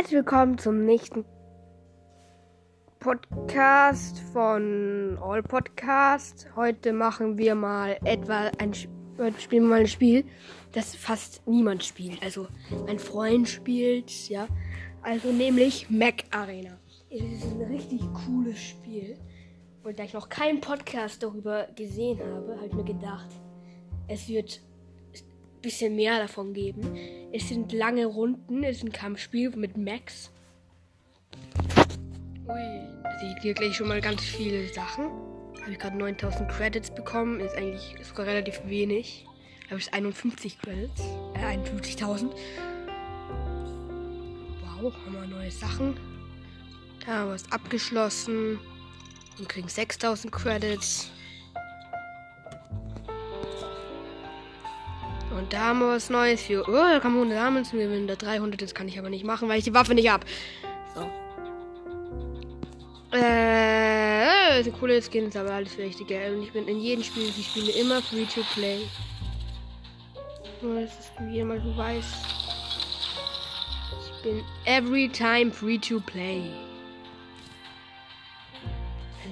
Herzlich willkommen zum nächsten Podcast von All Podcast. Heute machen wir mal etwa ein spielen wir mal ein Spiel, das fast niemand spielt. Also mein Freund spielt, ja. Also nämlich Mac Arena. Es ist ein richtig cooles Spiel. Und da ich noch keinen Podcast darüber gesehen habe, habe ich mir gedacht, es wird bisschen mehr davon geben. Es sind lange Runden, es ist ein Kampfspiel mit Max. Ui, da ich hier gleich schon mal ganz viele Sachen. Habe ich gerade 9000 Credits bekommen, ist eigentlich sogar relativ wenig. Habe ich 51 Credits, äh 51.000. Wow, haben wir neue Sachen. Da haben wir es abgeschlossen und kriegen 6000 Credits. Und da haben wir was Neues für. Oh, da kann man 100 Diamonds gewinnen. Da 300, das kann ich aber nicht machen, weil ich die Waffe nicht habe. So. Äh, das sind coole Skins, aber alles Wichtige. Und ich bin in jedem Spiel, ich spiele immer free to play. Nur, dass es jemand weiß. Ich bin every time free to play.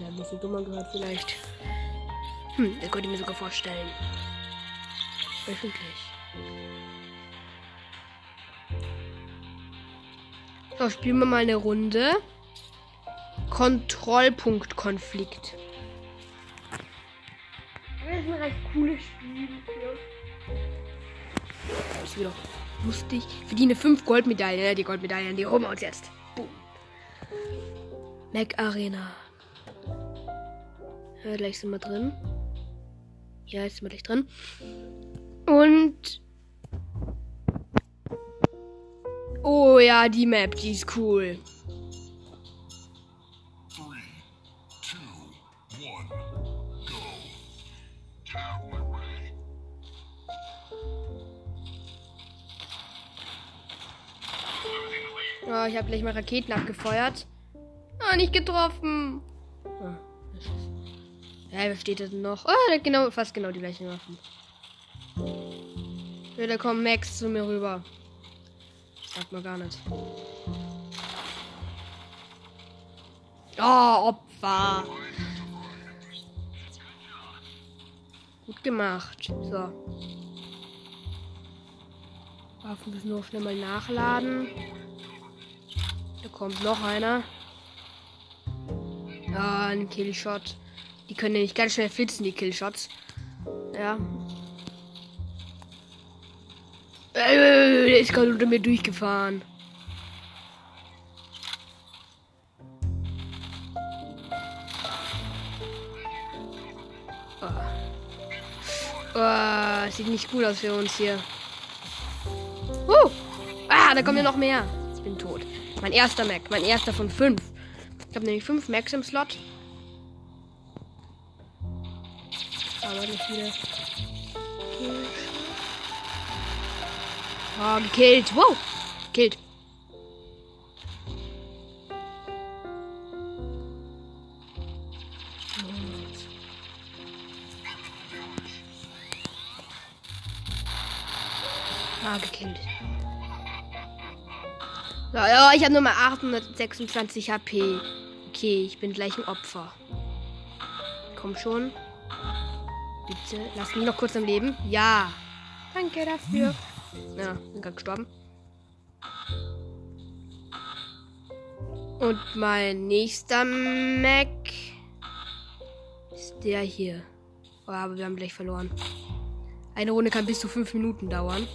Ja, ein bisschen dummer gehört vielleicht. Hm, das könnte ich mir sogar vorstellen. Öffentlich. So, spielen wir mal eine Runde. Kontrollpunktkonflikt. Das ist ein recht cooles Spiel. Das ist wieder lustig. Verdiene 5 Goldmedaillen. Die Goldmedaillen, die holen wir uns jetzt. Boom. Mac Arena. Ja, gleich sind wir drin. Ja, jetzt sind wir gleich drin. Und. Oh ja, die Map, die ist cool. Oh, ich habe gleich mal Raketen abgefeuert. Ah, nicht getroffen. Oh, ja, was steht da denn noch? Oh, genau, fast genau die gleichen Waffen. Ja, da kommt Max zu mir rüber. Sagt man gar nicht. Oh, Opfer. Gut gemacht. So. Waffen müssen nur schnell mal nachladen. Da kommt noch einer. Ja, ein Killshot. Die können nämlich ganz schnell flitzen, die Killshots. Ja. Äh, der ist gerade unter mir durchgefahren. Oh. Oh, sieht nicht gut aus für uns hier. Uh. Ah, da kommen ja noch mehr. Ich bin tot. Mein erster Mac. Mein erster von fünf. Ich habe nämlich fünf Macs im Slot. Aber nicht wieder. Oh, gekillt. Wow. Gekillt. Ah, gekillt. So, ja, ich habe nur mal 826 HP. Okay, ich bin gleich ein Opfer. Komm schon. Bitte, lass mich noch kurz am Leben. Ja. Danke dafür. Ja, bin gerade gestorben. Und mein nächster Mac ist der hier. Oh, aber wir haben gleich verloren. Eine Runde kann bis zu fünf Minuten dauern.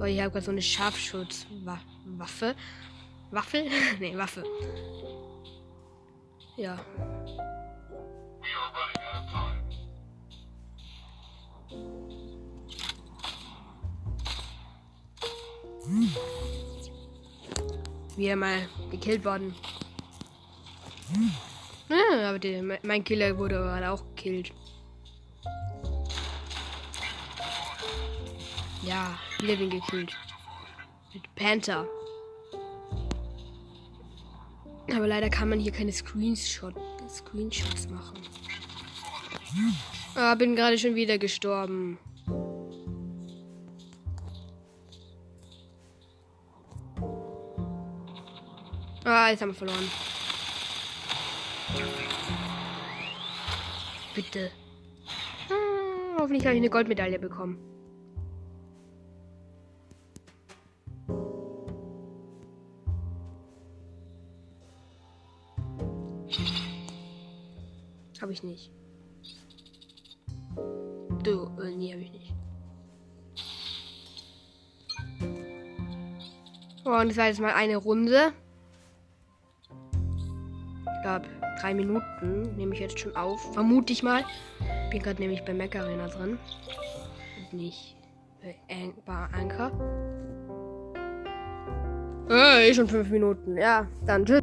Oh, ich habe gerade so eine Scharfschutzwaffe. Waffel? nee, Waffe. Ja. Wieder mal gekillt worden. Ja, aber die, mein Killer wurde gerade auch gekillt. Ja, den gekillt. Mit Panther. Aber leider kann man hier keine Screenshot, Screenshots machen. Ah, bin gerade schon wieder gestorben. Ah, jetzt haben wir verloren. Bitte. Hm, hoffentlich habe ich eine Goldmedaille bekommen. Habe ich nicht. Du, äh, nee, habe ich nicht. Oh, und das war jetzt mal eine Runde. Ich glaube, drei Minuten nehme ich jetzt schon auf. Vermute ich mal. Bin gerade nämlich bei Mac Arena drin. Und nicht bei, An bei Anker. Hey, schon fünf Minuten. Ja, dann tschüss.